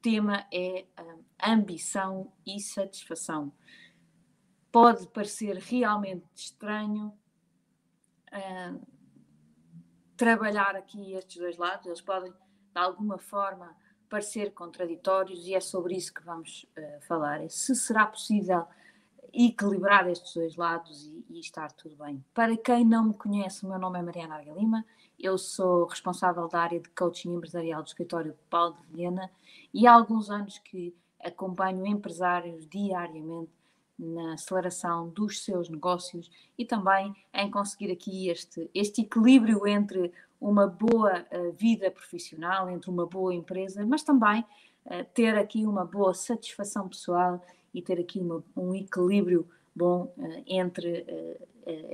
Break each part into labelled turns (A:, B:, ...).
A: tema é ambição e satisfação. Pode parecer realmente estranho uh, trabalhar aqui estes dois lados, eles podem de alguma forma parecer contraditórios e é sobre isso que vamos uh, falar. É se será possível equilibrar estes dois lados e, e, estar tudo bem. Para quem não me conhece, o meu nome é Mariana Arga Lima, eu sou responsável da área de coaching empresarial do escritório Paulo de Vilhena e há alguns anos que acompanho empresários diariamente na aceleração dos seus negócios e também em conseguir aqui este, este equilíbrio entre uma boa uh, vida profissional, entre uma boa empresa, mas também uh, ter aqui uma boa satisfação pessoal e ter aqui uma, um equilíbrio bom uh, entre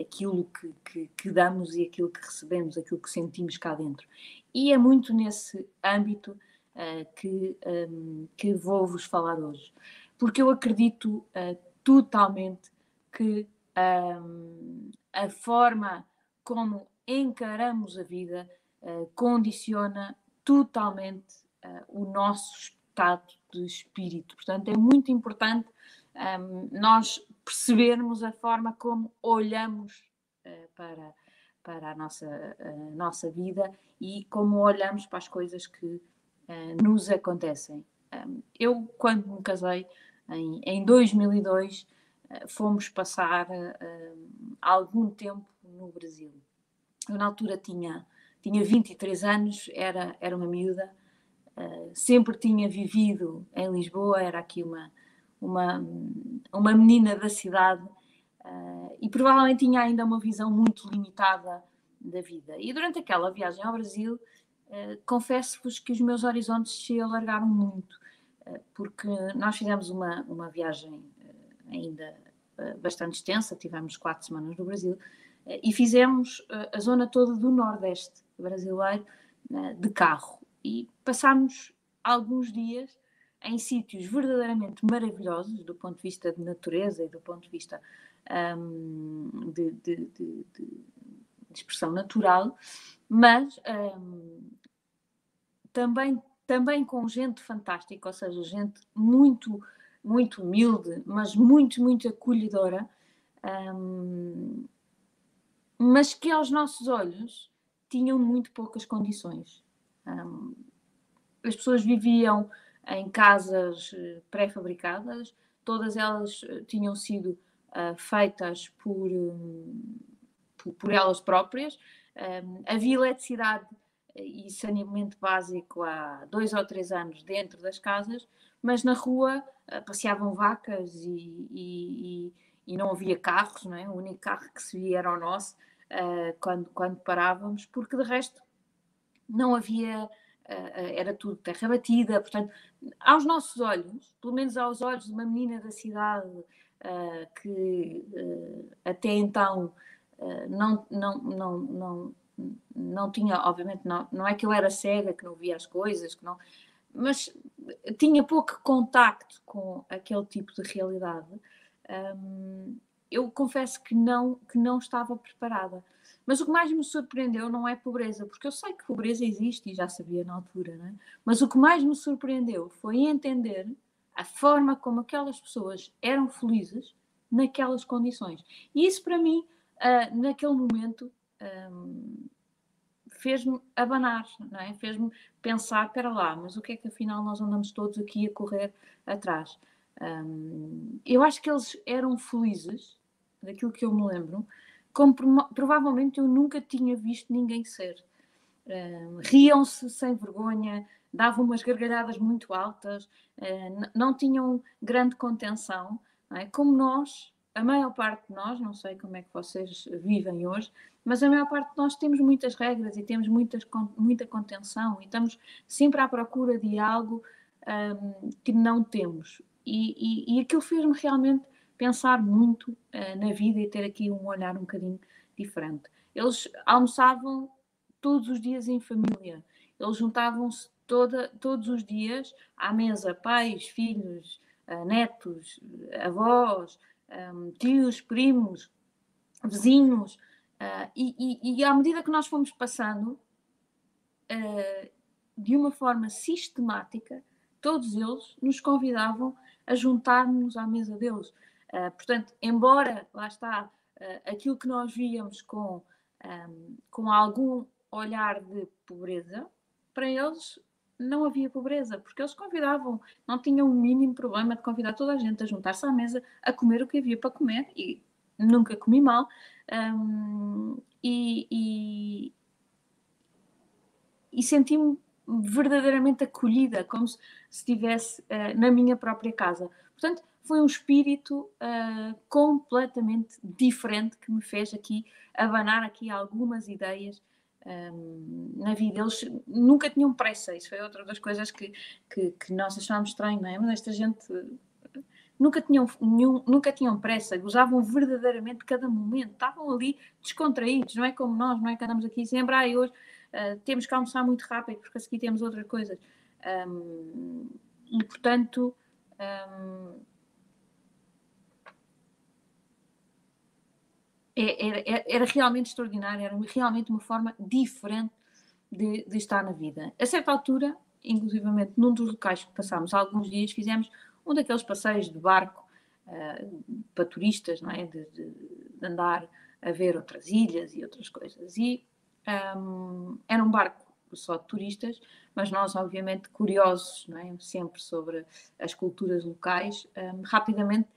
A: aquilo que, que, que, damos e aquilo que recebemos, aquilo que sentimos cá dentro. E é muito nesse âmbito que, um, que vou vos falar hoje, porque eu acredito totalmente que um, a forma como encaramos a vida uh, condiciona totalmente uh, o nosso estado de espírito. Portanto, é muito importante um, nós percebermos a forma como olhamos uh, para, para a nossa, nossa vida e como olhamos para as coisas que nos acontecem. Um, eu, quando me casei, em, em 2002, fomos passar algum tempo no Brasil. Eu, na altura, tinha, tinha 23 anos, era, era uma miúda, uh, sempre tinha vivido em Lisboa, era aqui uma, uma, uma menina da cidade uh, e provavelmente tinha ainda uma visão muito limitada da vida. E durante aquela viagem ao Brasil, uh, confesso-vos que os meus horizontes se alargaram muito, porque nós fizemos uma, uma viagem ainda bastante extensa, tivemos quatro semanas no Brasil, e fizemos eh, a zona toda do Nordeste brasileiro eh, de carro e passámos alguns dias em sítios verdadeiramente maravilhosos do ponto de vista de natureza e do ponto de vista um, de, de, de, de, expressão natural, mas um, também, também com gente fantástica, ou seja, gente muito, muito humilde, mas muito, muito acolhedora. Um, mas que aos nossos olhos tinham muito poucas condições. As pessoas viviam em casas eh, pré-fabricadas, todas elas eh, tinham sido uh, feitas por, por, elas próprias. Havia eletricidade e saneamento básico há dois ou três anos dentro das casas, mas na rua passeavam vacas e, e, e, e, não havia carros, não é? o único carro que se via era o nosso quando, quando parávamos, porque de resto não havia, uh, era tudo terra batida, portanto, aos nossos olhos, pelo menos aos olhos de uma menina da cidade uh, que até então não, não, não, não, não tinha, obviamente, não, não é que eu era cega, que não via as coisas, que não, mas tinha pouco contacto com aquele tipo de realidade. Eu confesso que não, que não estava preparada. Mas o que mais me surpreendeu não é pobreza, porque eu sei que pobreza existe e já sabia na altura, né? mas o que mais me surpreendeu foi entender a forma como aquelas pessoas eram felizes naquelas condições. E isso, para mim, uh, naquele momento, um, fez-me abanar, é? fez-me pensar: para lá, mas o que é que afinal nós andamos todos aqui a correr atrás? Um, eu acho que eles eram felizes daquilo que eu me lembro, como provavelmente eu nunca tinha visto ninguém ser. Uh, Riam-se sem vergonha, davam umas gargalhadas muito altas, uh, não tinham grande contenção, é? como nós, a maior parte de nós, não sei como é que vocês vivem hoje, mas a maior parte de nós temos muitas regras e temos muitas, muita contenção e estamos sempre à procura de algo um, que não temos. E, e, e aquilo fez-me realmente pensar muito uh, na vida e ter aqui um olhar um bocadinho diferente. Eles almoçavam todos os dias em família, eles juntavam-se todos os dias à mesa, pais, filhos, uh, netos, avós, um, tios, primos, vizinhos, uh, e, e, e, à medida que nós fomos passando, de uma forma sistemática, todos eles nos convidavam a juntar-nos à mesa deles. Uh, portanto, embora, lá está, uh, aquilo que nós víamos com, um, com algum olhar de pobreza, para eles não havia pobreza, porque eles convidavam, não tinham o mínimo problema de convidar toda a gente a juntar-se à mesa a comer o que havia para comer, e nunca comi mal. Um, e, e, e senti-me verdadeiramente acolhida, como se estivesse uh, na minha própria casa. Portanto, foi um espírito uh, completamente diferente que me fez aqui abanar aqui algumas ideias um, na vida. Eles nunca tinham pressa, isso foi outra das coisas que, que, que nós achámos estranho, não é? Mas esta gente nunca tinham, nenhum, nunca tinham pressa, usavam verdadeiramente cada momento, estavam ali descontraídos, não é como nós, não é que andamos aqui sempre, ah, hoje uh, temos que almoçar muito rápido porque a seguir temos outras coisas. Um, e portanto. Um, era, era, realmente extraordinário, era realmente uma forma diferente de, de, estar na vida. A certa altura, inclusivamente num dos locais que passámos alguns dias, fizemos um daqueles passeios de barco uh, para turistas, não é? De, de, de, andar a ver outras ilhas e outras coisas. E um, era um barco só de turistas, mas nós, obviamente, curiosos, não é? sempre sobre as culturas locais, um, rapidamente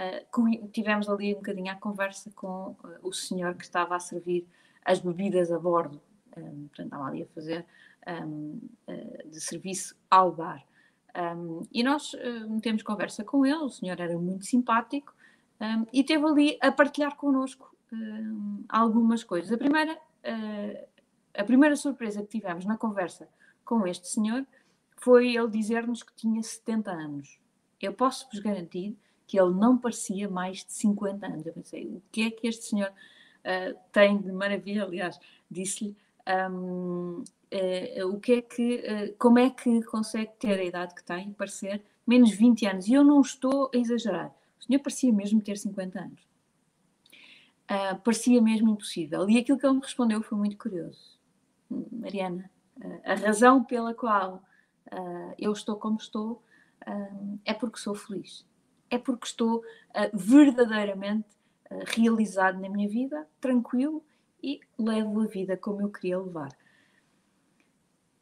A: uh, tivemos ali um bocadinho a conversa com uh, o senhor que estava a servir as bebidas a bordo, um, portanto, estava ali a fazer um, uh, de serviço ao bar. Um, e nós temos conversa com ele, o senhor era muito simpático e teve ali a partilhar connosco um, algumas coisas. A primeira, a primeira surpresa que tivemos na conversa com este senhor foi ele dizer-nos que tinha 70 anos. Eu posso vos garantir que ele não parecia mais de 50 anos. Eu pensei, o que é que este senhor uh, tem de maravilha? Aliás, disse-lhe um, uh, o que é que, uh, como é que consegue ter a idade que tem parecer menos 20 anos. E eu não estou a exagerar. O senhor parecia mesmo ter 50 anos. Uh, parecia mesmo impossível. E aquilo que ele me respondeu foi muito curioso. Mariana, a razão pela qual eu estou como estou é porque sou feliz é porque estou uh, verdadeiramente uh, realizado na minha vida, tranquilo e levo a vida como eu queria levar.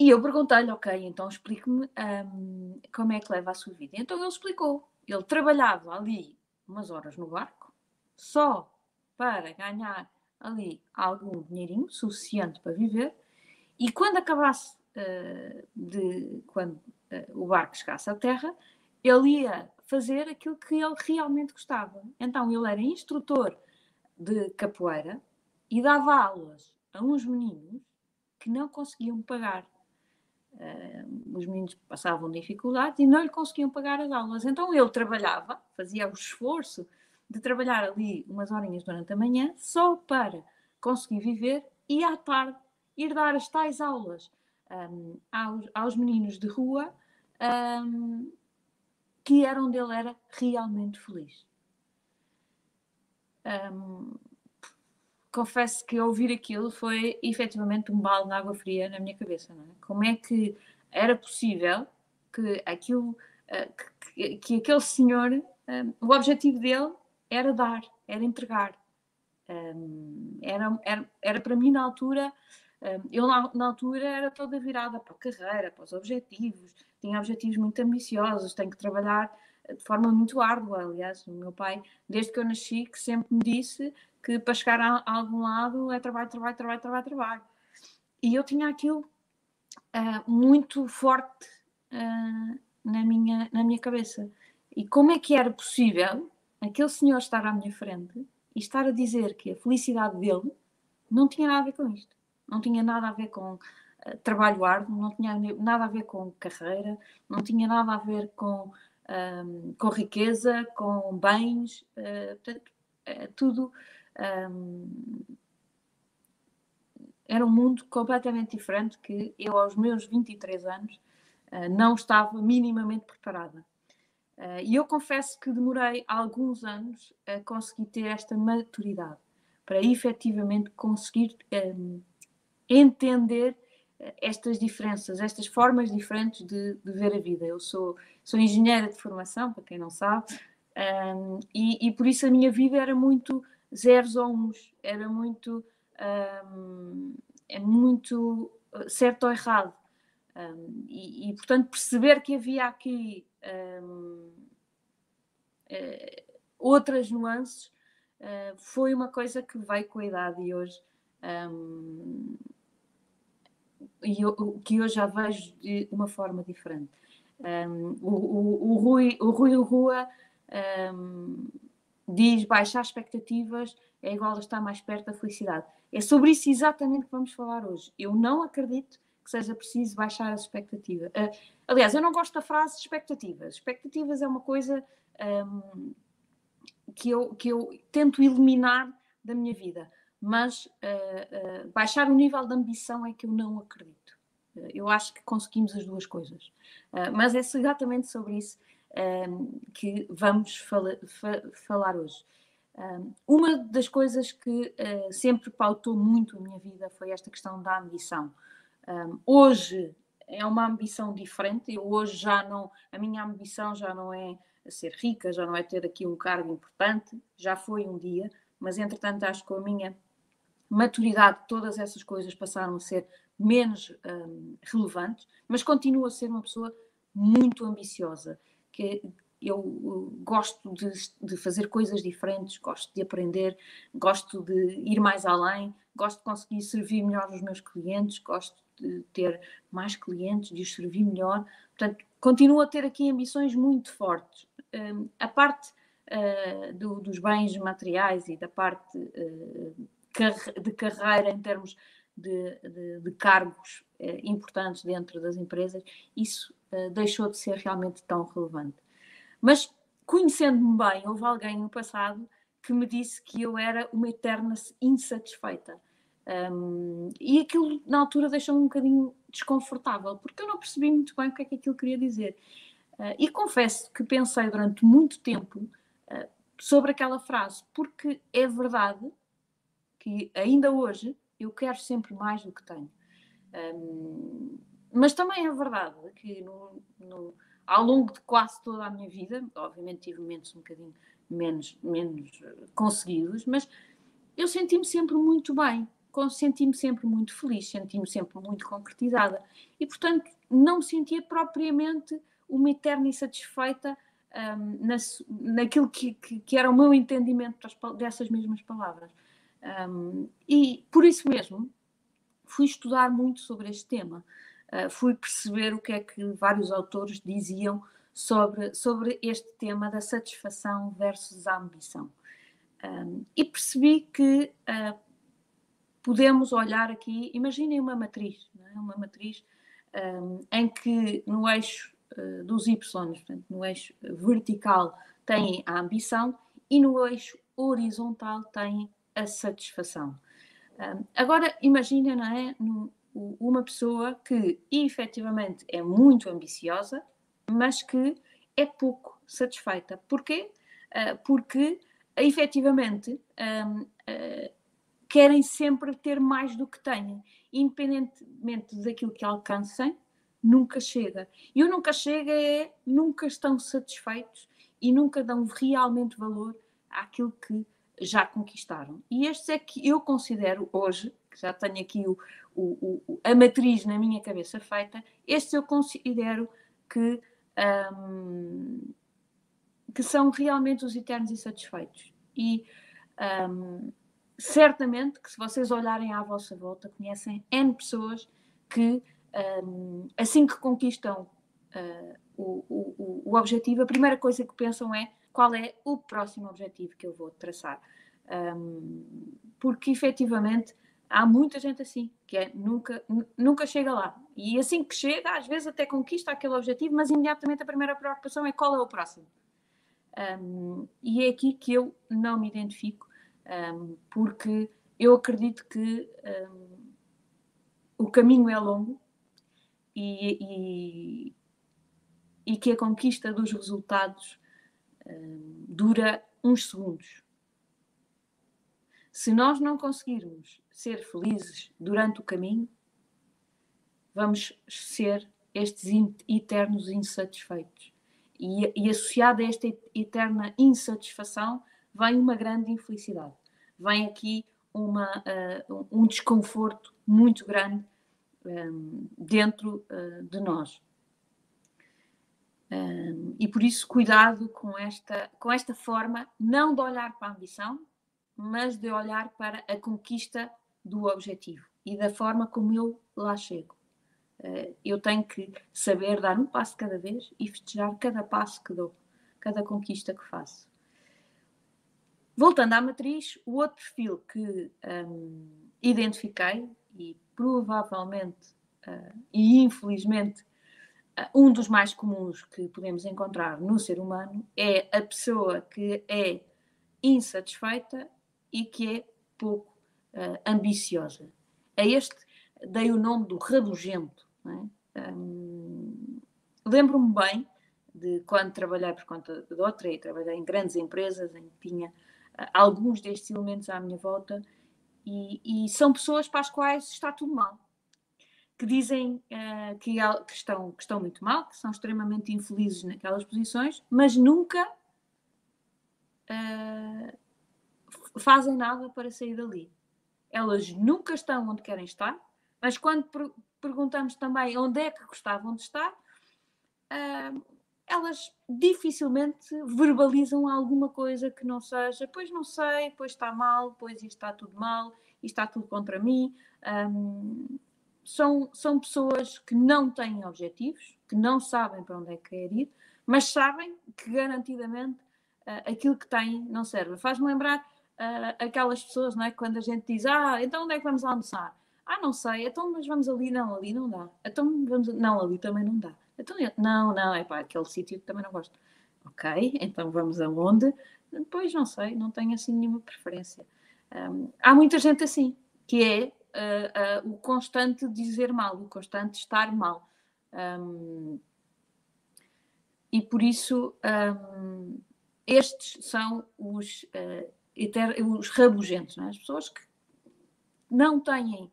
A: E eu perguntei-lhe, ok, então explique-me um, como é que leva a sua vida. Então ele explicou. Ele trabalhava ali umas horas no barco, só para ganhar ali algum dinheirinho suficiente para viver, e quando acabasse uh, de quando uh, o barco chegasse à terra, ele ia fazer aquilo que ele realmente gostava. Então ele era instrutor de capoeira e dava aulas a uns meninos que não conseguiam pagar. Uh, os meninos passavam dificuldades e não lhe conseguiam pagar as aulas. Então ele trabalhava, fazia o esforço de trabalhar ali umas horinhas durante a manhã só para conseguir viver e à tarde ir dar as tais aulas um, aos, aos, meninos de rua um, que era onde ele era realmente feliz. Um, confesso que ouvir aquilo foi efetivamente um balde de água fria na minha cabeça. É? Como é que era possível que aquilo, uh, que, que, aquele senhor, um, o objetivo dele era dar, era entregar. Um, era, era, era para mim na altura, eu na, na, altura era toda virada para a carreira, para os objetivos, tinha objetivos muito ambiciosos, tenho que trabalhar de forma muito árdua. Aliás, o meu pai, desde que eu nasci, que sempre me disse que para chegar a, a algum lado é trabalho, trabalho, trabalho, trabalho, trabalho. E eu tinha aquilo uh, muito forte uh, na, minha, na minha cabeça. E como é que era possível aquele senhor estar à minha frente e estar a dizer que a felicidade dele não tinha nada a ver com isto? Não tinha nada a ver com trabalho árduo, não tinha nada a ver com carreira, não tinha nada a ver com, um, com riqueza, com bens, uh, portanto, é tudo. Um, era um mundo completamente diferente que eu, aos meus 23 anos, uh, não estava minimamente preparada. E eu confesso que demorei alguns anos a conseguir ter esta maturidade, para efetivamente conseguir um, entender estas diferenças, estas formas diferentes de, de, ver a vida. Eu sou, sou engenheira de formação, para quem não sabe, um, e, e, por isso a minha vida era muito zeros ou uns, era muito, um, é muito uh, certo ou errado. Um, e, e, portanto, perceber que havia aqui uh, outras nuances uh, foi uma coisa que veio com a idade e hoje. E eu, que hoje já vejo de uma forma diferente. o, o, o, Rui, o Rui Rua um, diz baixar expectativas é igual a estar mais perto da felicidade. É sobre isso exatamente que vamos falar hoje. Eu não acredito que seja preciso baixar as expectativas. Uh, aliás, eu não gosto da frase expectativas. Expectativas é uma coisa um, que, eu, que eu tento eliminar da minha vida, mas uh, uh, baixar o nível de ambição é que eu não acredito. eu acho que conseguimos as duas coisas. mas é exatamente sobre isso um, que vamos fala, fa, falar hoje. Um, uma das coisas que uh, sempre pautou muito a minha vida foi esta questão da ambição. Um, hoje é uma ambição diferente, eu hoje já não, a minha ambição já não é ser rica, já não é ter aqui um cargo importante, já foi um dia, mas entretanto acho que a minha maturidade todas essas coisas passaram a ser menos um, relevantes, mas continuo a ser uma pessoa muito ambiciosa que eu gosto de, de, fazer coisas diferentes, gosto de aprender, gosto de ir mais além, gosto de conseguir servir melhor os meus clientes, gosto de ter mais clientes, de os servir melhor. Portanto, continuo a ter aqui ambições muito fortes. Um, a parte uh, do, dos bens materiais e da parte uh, de carreira em termos de, de, de cargos uh, importantes dentro das empresas, isso uh, deixou de ser realmente tão relevante. Mas, conhecendo-me bem, houve alguém no passado que me disse que eu era uma eterna insatisfeita. Um, e aquilo, na altura, deixou-me um bocadinho desconfortável, porque eu não percebi muito bem o que é que aquilo queria dizer. Uh, e confesso que pensei durante muito tempo uh, sobre aquela frase, porque é verdade que ainda hoje eu quero sempre mais do que tenho. Um, mas também é verdade que no, no, ao longo de quase toda a minha vida, obviamente tive momentos um bocadinho menos, menos eh, conseguidos, mas eu senti-me sempre muito bem, senti-me sempre muito feliz, senti-me sempre muito concretizada e, portanto, não me sentia propriamente uma eterna insatisfeita um, na, naquilo que, que, que, era o meu entendimento dessas mesmas palavras. Um, e por isso mesmo fui estudar muito sobre este tema. Uh, fui perceber o que é que vários autores diziam sobre, sobre este tema da satisfação versus a ambição. Um, e percebi que uh, podemos olhar aqui, imaginem uma matriz, é? uma matriz um, em que no eixo uh, dos Y, portanto, no eixo vertical, tem a ambição e no eixo horizontal tem a satisfação. Um, agora, imaginem, não é? Uma pessoa que efetivamente é muito ambiciosa, mas que é pouco satisfeita. Porquê? Uh, porque efetivamente um, uh, ah, querem sempre ter mais do que têm, independentemente daquilo que alcancem, nunca chega. E o nunca chega é nunca estão satisfeitos e nunca dão realmente valor àquilo que já conquistaram. E estes é que eu considero hoje, que já tenho aqui o, o, o, a matriz na minha cabeça feita, estes eu considero que, um, que são realmente os eternos insatisfeitos. E um, certamente que se vocês olharem à vossa volta, conhecem N pessoas que um, assim que conquistam uh, o, o, o objetivo, a primeira coisa que pensam é qual é o próximo objetivo que eu vou traçar. Um, porque efetivamente há muita gente assim, que é nunca, nunca chega lá. E assim que chega, às vezes até conquista aquele objetivo, mas imediatamente a primeira preocupação é qual é o próximo. Um, e é aqui que eu não me identifico, um, porque eu acredito que um, o caminho é longo e, e, e, que a conquista dos resultados dura uns segundos. Se nós não conseguirmos ser felizes durante o caminho, vamos ser estes eternos insatisfeitos. E, e associado a esta eterna insatisfação vem uma grande infelicidade. Vem aqui uma, uh, um desconforto muito grande um, dentro uh, de nós. Um, e por isso, cuidado com esta, com esta forma, não de olhar para a ambição, mas de olhar para a conquista do objetivo e da forma como eu lá chego. Uh, eu tenho que saber dar um passo cada vez e festejar cada passo que dou, cada conquista que faço. Voltando à matriz, o outro perfil que um, identifiquei e provavelmente uh, e infelizmente um dos mais comuns que podemos encontrar no ser humano é a pessoa que é insatisfeita e que é pouco uh, ambiciosa. A este dei o nome do rabugento. É? Um, Lembro-me bem de quando trabalhei por conta de outra e trabalhei em grandes empresas em que tinha uh, alguns destes elementos à minha volta e, e são pessoas para as quais está tudo mal que dizem uh, que, que, estão, que estão muito mal, que são extremamente infelizes naquelas posições, mas nunca uh, fazem nada para sair dali. Elas nunca estão onde querem estar, mas quando per perguntamos também onde é que gostavam de estar, uh, elas dificilmente verbalizam alguma coisa que não seja, pois não sei, pois está mal, pois isto está tudo mal, isto está tudo contra mim. Um, são, são pessoas que não têm objetivos, que não sabem para onde é que quer ir, mas sabem que garantidamente uh, aquilo que têm não serve. Faz-me lembrar uh, aquelas pessoas, não é? Quando a gente diz, ah, então onde é que vamos almoçar? Ah, não sei, então mas vamos ali, não, ali não dá. Então vamos, não, ali também não dá. Então, não, não, é para aquele sítio que também não gosto. Ok, então vamos aonde? Depois não sei, não tenho assim nenhuma preferência. Um, há muita gente assim, que é uh, uh, o constante dizer mal, o constante estar mal. Um, e por isso um, estes são os, uh, eter, os rabugentos, é? as pessoas que não têm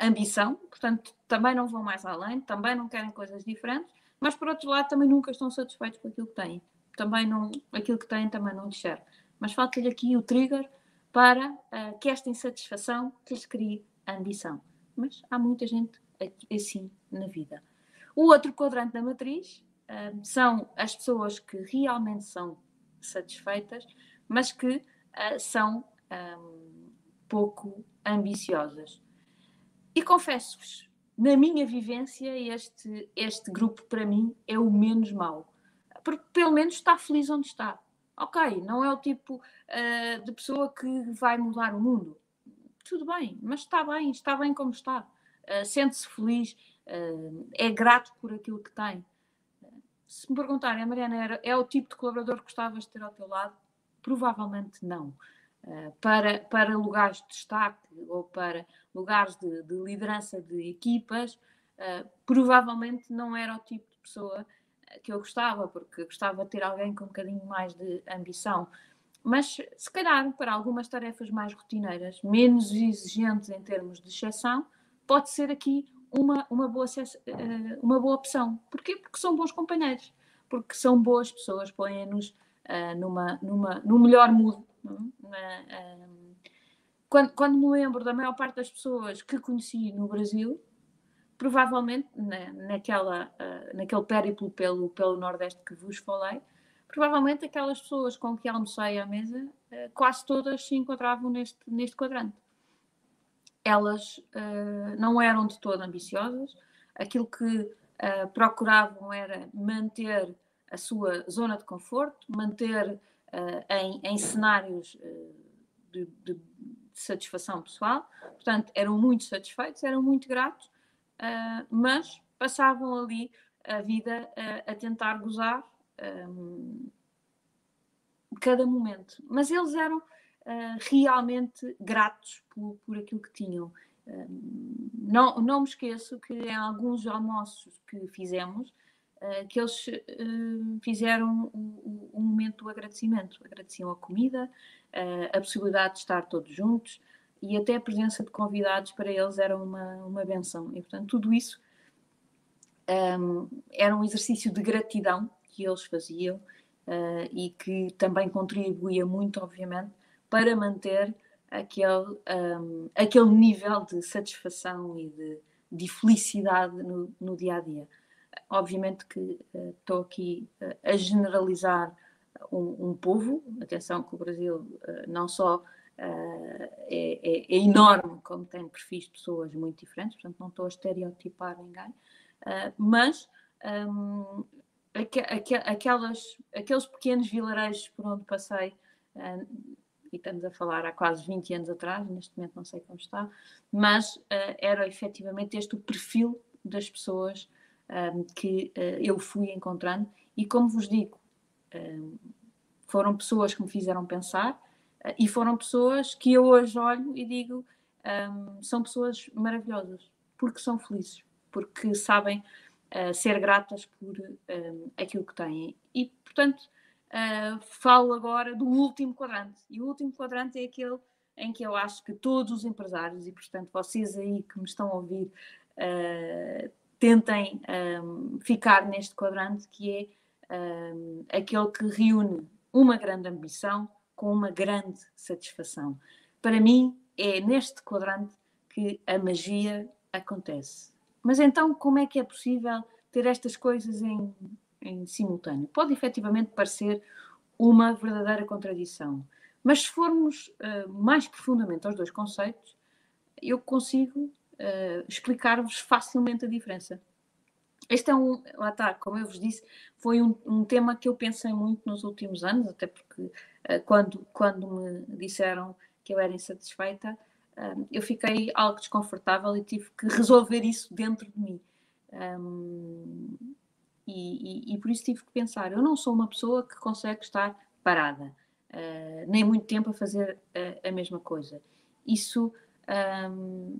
A: ambição, portanto também não vão mais além, também não querem coisas diferentes, mas por outro lado também nunca estão satisfeitos com aquilo que têm. Também não, aquilo que têm também não lhes serve. Mas falta-lhe aqui o trigger para uh, que esta insatisfação lhes crie ambição. Mas há muita gente assim na vida. O outro quadrante da matriz uh, são as pessoas que realmente são satisfeitas, mas que uh, são um, pouco ambiciosas. E confesso-vos, na minha vivência, este, este grupo para mim é o menos mau. Porque pelo menos está feliz onde está. Ok, não é o tipo uh, de pessoa que vai mudar o mundo. Tudo bem, mas está bem, está bem como está. Uh, Sente-se feliz, uh, é grato por aquilo que tem. Se me perguntarem, a Mariana era, é o tipo de colaborador que gostavas de ter ao teu lado? Provavelmente não. para, para lugares de destaque ou para lugares de, de liderança de equipas, provavelmente não era o tipo de pessoa que eu gostava, porque gostava de ter alguém com um bocadinho mais de ambição. Mas, se calhar, para algumas tarefas mais rotineiras, menos exigentes em termos de exceção, pode ser aqui uma, uma, boa, eh, uma boa opção. Porquê? Porque são bons companheiros, porque são boas pessoas, põem-nos uh, numa, numa, no melhor mood. Uh, quando, quando me lembro da maior parte das pessoas que conheci no Brasil, provavelmente na, naquela, uh, naquele périplo pelo, pelo Nordeste que vos falei, provavelmente aquelas pessoas com que almocei à mesa, uh, quase todas se encontravam neste, neste quadrante. Elas uh, não eram de todo ambiciosas, aquilo que procuravam era manter a sua zona de conforto, manter em, em, cenários de, de, de satisfação pessoal, portanto, eram muito satisfeitos, eram muito gratos uh, mas passavam ali a vida uh, a tentar gozar um, cada momento. Mas eles eram uh, realmente gratos por, por aquilo que tinham. não, não me esqueço que em alguns almoços que fizemos, que eles fizeram um, um, momento do agradecimento. Agradeciam a comida, a possibilidade de estar todos juntos, e até a presença de convidados para eles era uma, uma benção. E, portanto, tudo isso um, era um exercício de gratidão que eles faziam uh, e que também contribuía muito, obviamente, para manter aquele, um, aquele nível de satisfação e de, de felicidade no, no, dia a dia. Obviamente que uh, estou aqui uh, a generalizar um, um, povo, atenção que o Brasil não só é, é, é, enorme, como tem perfis de pessoas muito diferentes, portanto não estou a estereotipar ninguém, mas um, aquelas, aqueles pequenos vilarejos por onde passei, uh, e estamos a falar há quase 20 anos atrás, neste momento não sei como está, mas uh, era efetivamente este o perfil das pessoas um, que uh, eu fui encontrando, e como vos digo, um, foram pessoas que me fizeram pensar e foram pessoas que eu hoje olho e digo um, são pessoas maravilhosas, porque são felizes, porque sabem ser gratas por um, aquilo que têm. E, portanto, uh, falo agora do último quadrante. E o último quadrante é aquele em que eu acho que todos os empresários, e portanto vocês aí que me estão a ouvir, uh, tentem um, ficar neste quadrante, que é um, aquele que reúne uma grande ambição com uma grande satisfação. Para mim, é neste quadrante que a magia acontece. Mas então, como é que é possível ter estas coisas em, em simultâneo? Pode efetivamente parecer uma verdadeira contradição. Mas se formos uh, mais profundamente aos dois conceitos, eu consigo uh, explicar-vos facilmente a diferença. Este é um, lá está, como eu vos disse, foi um, um tema que eu pensei muito nos últimos anos, até porque uh, quando, quando me disseram que eu era insatisfeita, um, eu fiquei algo desconfortável e tive que resolver isso dentro de mim. Um, e, e, e, por isso tive que pensar: eu não sou uma pessoa que consegue estar parada, uh, nem muito tempo a fazer a, a mesma coisa. Isso. Um,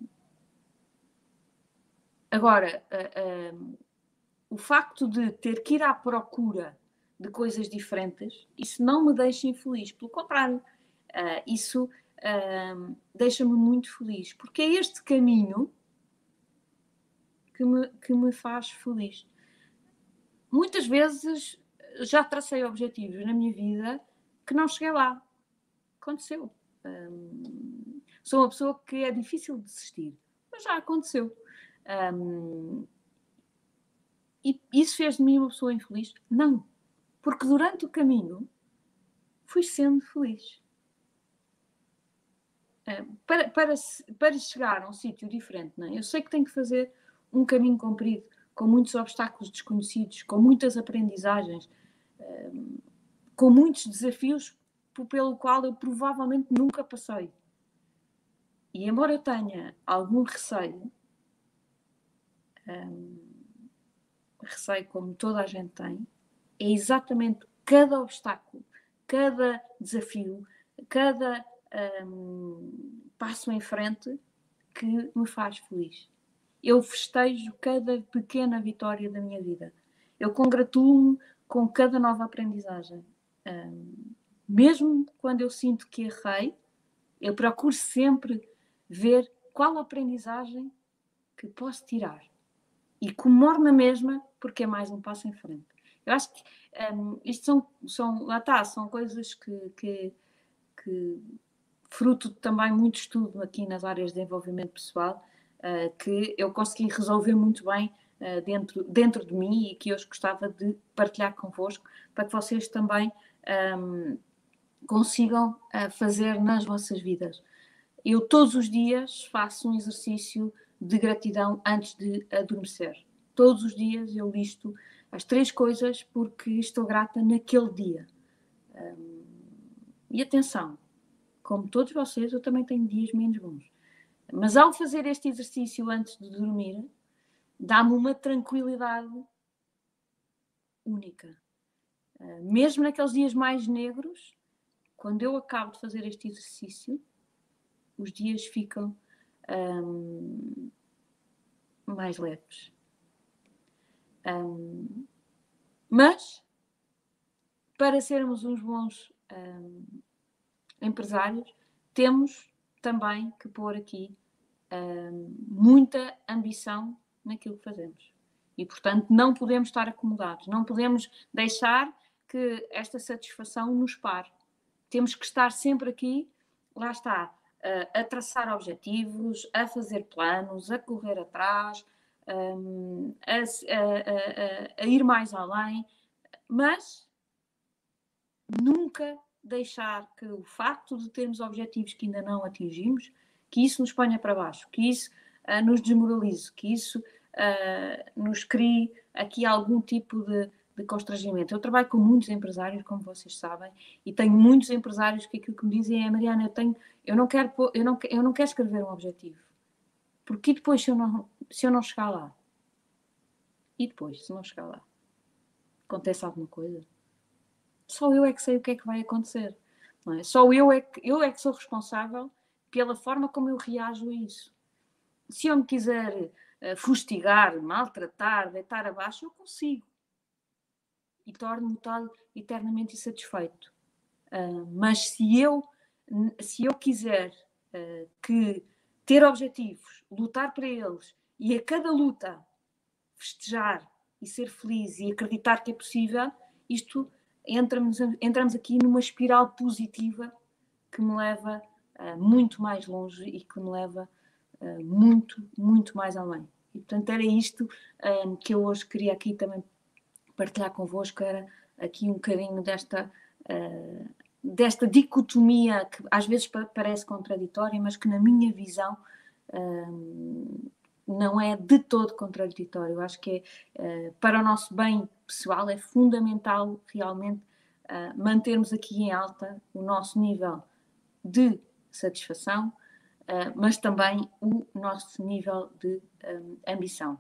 A: agora, uh, o facto de ter que ir à procura de coisas diferentes, isso não me deixa infeliz, pelo contrário, uh, isso uh, deixa-me muito feliz, porque é este caminho que me, que me faz feliz. Muitas vezes já tracei objetivos na minha vida que não cheguei lá. Aconteceu. Um, sou uma pessoa que é difícil de desistir, mas já aconteceu. Um, e isso fez de mim uma pessoa infeliz? Não, porque durante o caminho fui sendo feliz. Eh, para, para, para chegar a um sítio diferente, não é? eu sei que tenho que fazer um caminho comprido, com muitos obstáculos desconhecidos, com muitas aprendizagens, eh, com muitos desafios pelo qual eu provavelmente nunca passei. E embora eu tenha algum receio, eh, receio como toda a gente tem, é exatamente cada obstáculo, cada desafio, cada um, passo em frente que me faz feliz. Eu festejo cada pequena vitória da minha vida. Eu congratulo-me com cada nova aprendizagem. Um, mesmo quando eu sinto que errei, eu procuro sempre ver qual aprendizagem que posso tirar. E comemoro na mesma, porque é mais um passo em frente. Eu acho que um, isto são, são, lá está, são coisas que, que, que fruto também muito estudo aqui nas áreas de desenvolvimento pessoal, uh, que eu consegui resolver muito bem uh, dentro, dentro de mim e que hoje gostava de partilhar convosco, para que vocês também um, consigam uh, fazer nas vossas vidas. Eu todos os dias faço um exercício de gratidão antes de adormecer. Todos os dias eu listo as três coisas porque estou grata naquele dia. E atenção, como todos vocês, eu também tenho dias menos bons. Mas ao fazer este exercício antes de dormir, dá-me uma tranquilidade única. Uh, mesmo naqueles dias mais negros, quando eu acabo de fazer este exercício, os dias ficam um, mais leves. Um, mas, para sermos uns bons um, empresários, temos também que pôr aqui muita ambição naquilo que fazemos. E, portanto, não podemos estar acomodados, não podemos deixar que esta satisfação nos pare. Temos que estar sempre aqui, lá está, a traçar objetivos, a fazer planos, a correr atrás, um, a, a, a, a, ir mais além, mas nunca deixar que o facto de termos objetivos que ainda não atingimos, que isso nos ponha para baixo, que isso uh, nos desmoralize, que isso uh, nos crie aqui algum tipo de, de constrangimento. Eu trabalho com muitos empresários, como vocês sabem, e tenho muitos empresários que aquilo que me dizem é Mariana, eu, tenho, eu, não, quero, eu, não, eu não quero escrever um objetivo. Porque depois se eu, não, se eu não chegar lá? E depois, se não chegar lá? Acontece alguma coisa? Só eu é que sei o que é que vai acontecer. Não é? Só eu é, que, eu é que sou responsável pela forma como eu reajo a isso. Se eu me quiser uh, fustigar, maltratar, deitar abaixo, eu consigo e torno-me tal eternamente insatisfeito. Uh, mas se eu, se eu quiser uh, que ter objetivos, lutar para eles e a cada luta festejar e ser feliz e acreditar que é possível, isto entramos, entramos aqui numa espiral positiva que me leva uh, muito mais longe e que me leva muito, muito mais além. E portanto era isto que eu hoje queria aqui também partilhar convosco era aqui um bocadinho desta, uh, desta dicotomia que às vezes parece contraditória, mas que na minha visão uh, não é de todo contraditório. Eu acho que é, uh, para o nosso bem pessoal é fundamental realmente mantermos aqui em alta o nosso nível de satisfação, mas também o nosso nível de um, ambição.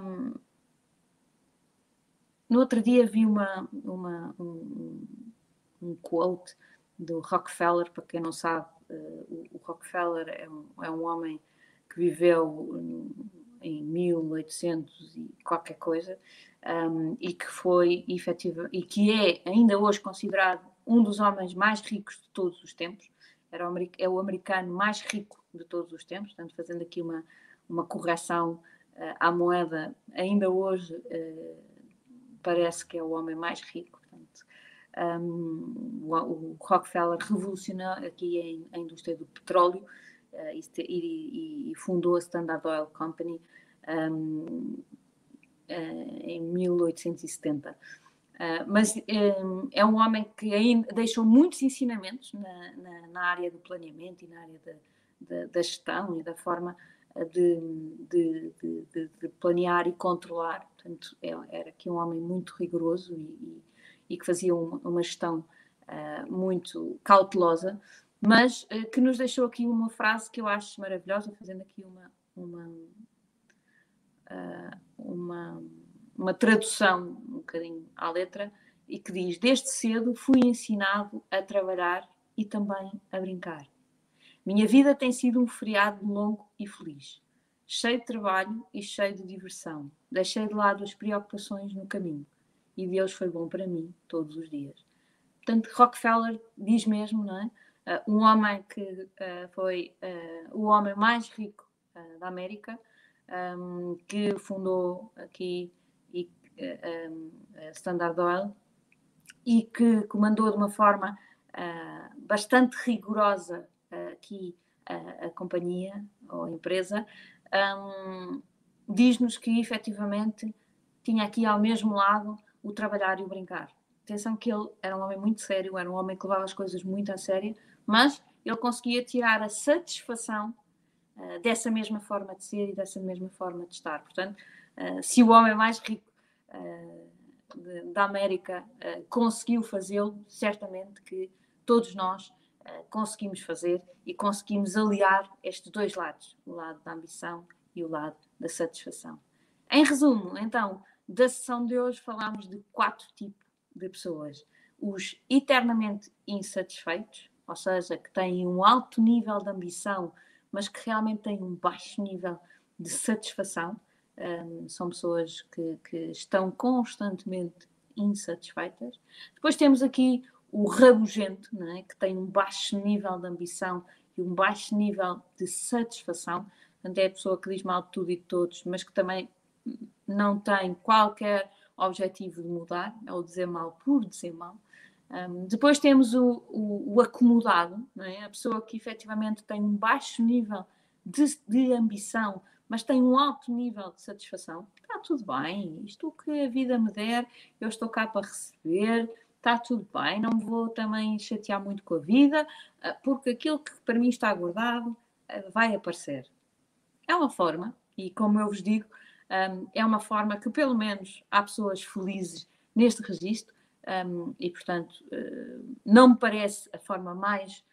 A: Um, no outro dia vi uma, uma um, um, quote do Rockefeller, para quem não sabe, uh, o, o, Rockefeller é um, é um homem que viveu em 1800 e qualquer coisa, um, e que foi efetiva, e que é ainda hoje considerado um dos homens mais ricos de todos os tempos, era o, é o americano mais rico de todos os tempos, portanto, fazendo aqui uma, uma correção uh, à moeda, ainda hoje uh, parece que é o homem mais rico. Portanto, um, o, Rockefeller revolucionou aqui a, indústria do petróleo uh, e, e, fundou a Standard Oil Company um, uh, em 1870. Uh, mas um, é um homem que ainda deixou muitos ensinamentos na, na, na área do planeamento e na área da, da, da gestão e da forma de, de, de, de, planear e controlar. Portanto, é, era aqui um homem muito rigoroso e, e, e que fazia uma, uma gestão uh, muito cautelosa, mas uh, que nos deixou aqui uma frase que eu acho maravilhosa, fazendo aqui uma, uma, uh, uma, uma tradução um bocadinho à letra, e que diz: Desde cedo fui ensinado a trabalhar e também a brincar. Minha vida tem sido um feriado longo e feliz, cheio de trabalho e cheio de diversão. Deixei de lado as preocupações no caminho e Deus foi bom para mim todos os dias. Portanto, Rockefeller diz mesmo, não é? Uh, um homem que uh, foi uh, o homem mais rico da América, um, que fundou aqui e, um, Standard Oil e que comandou de uma forma bastante rigorosa aqui a, a companhia ou a empresa, um, diz-nos que efetivamente tinha aqui ao mesmo lado o trabalhar e o brincar. Atenção que ele era um homem muito sério, era um homem que levava as coisas muito a sério, mas ele conseguia tirar a satisfação uh, dessa mesma forma de ser e dessa mesma forma de estar. Portanto, uh, se o homem mais rico uh, de, da América conseguiu fazê-lo, certamente que todos nós conseguimos fazer e conseguimos aliar estes dois lados, o lado da ambição e o lado da satisfação. Em resumo, então, da sessão de hoje falámos de quatro tipos de pessoas. Os eternamente insatisfeitos, ou seja, que têm um alto nível de ambição, mas que realmente têm um baixo nível de satisfação. Um, são pessoas que, que estão constantemente insatisfeitas. Depois temos aqui o rabugento, é? que tem um baixo nível de ambição e um baixo nível de satisfação. Portanto, é a pessoa que diz mal de tudo e de todos, mas que também não tem qualquer objetivo de mudar, é o dizer mal por dizer mal. Um, depois temos o, o, o acomodado, é? a pessoa que efetivamente tem um baixo nível de, de, ambição, mas tem um alto nível de satisfação. Está tudo bem, isto o que a vida me der, eu estou cá para receber, está tudo bem, não me vou também chatear muito com a vida, ah, porque aquilo que para mim está guardado ah, vai aparecer. É uma forma, e como eu vos digo, é uma forma que pelo menos há pessoas felizes neste registro, e, portanto, não me parece a forma mais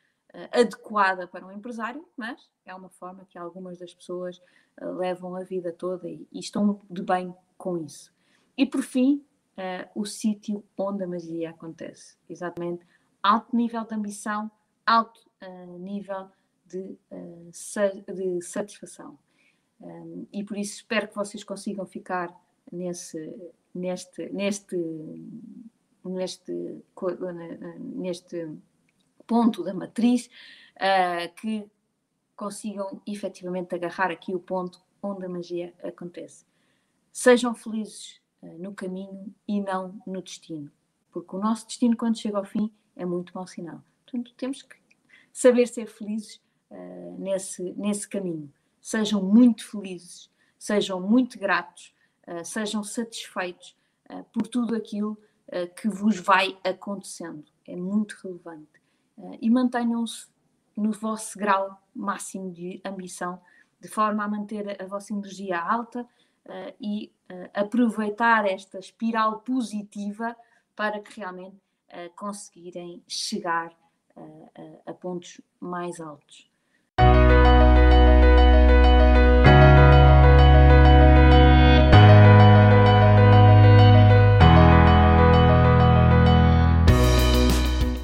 A: adequada para um empresário, mas é uma forma que algumas das pessoas levam a vida toda e, estão de bem com isso. E, por fim, o sítio onde a magia acontece. Exatamente, alto nível de ambição, alto nível de, de satisfação. Um, e por isso espero que vocês consigam ficar nesse, neste, neste neste, neste ponto da matriz, uh, que consigam efetivamente agarrar aqui o ponto onde a magia acontece. Sejam felizes uh, no caminho e não no destino, porque o nosso destino, quando chega ao fim, é muito mau sinal. Portanto, temos que saber ser felizes uh, nesse, nesse caminho. Sejam muito felizes, sejam muito gratos, sejam satisfeitos por tudo aquilo eh, que vos vai acontecendo. É muito relevante. Uh, e mantenham-se no vosso grau máximo de ambição, de forma a manter a vossa energia alta uh, e aproveitar esta espiral positiva para que realmente conseguirem chegar a pontos mais altos.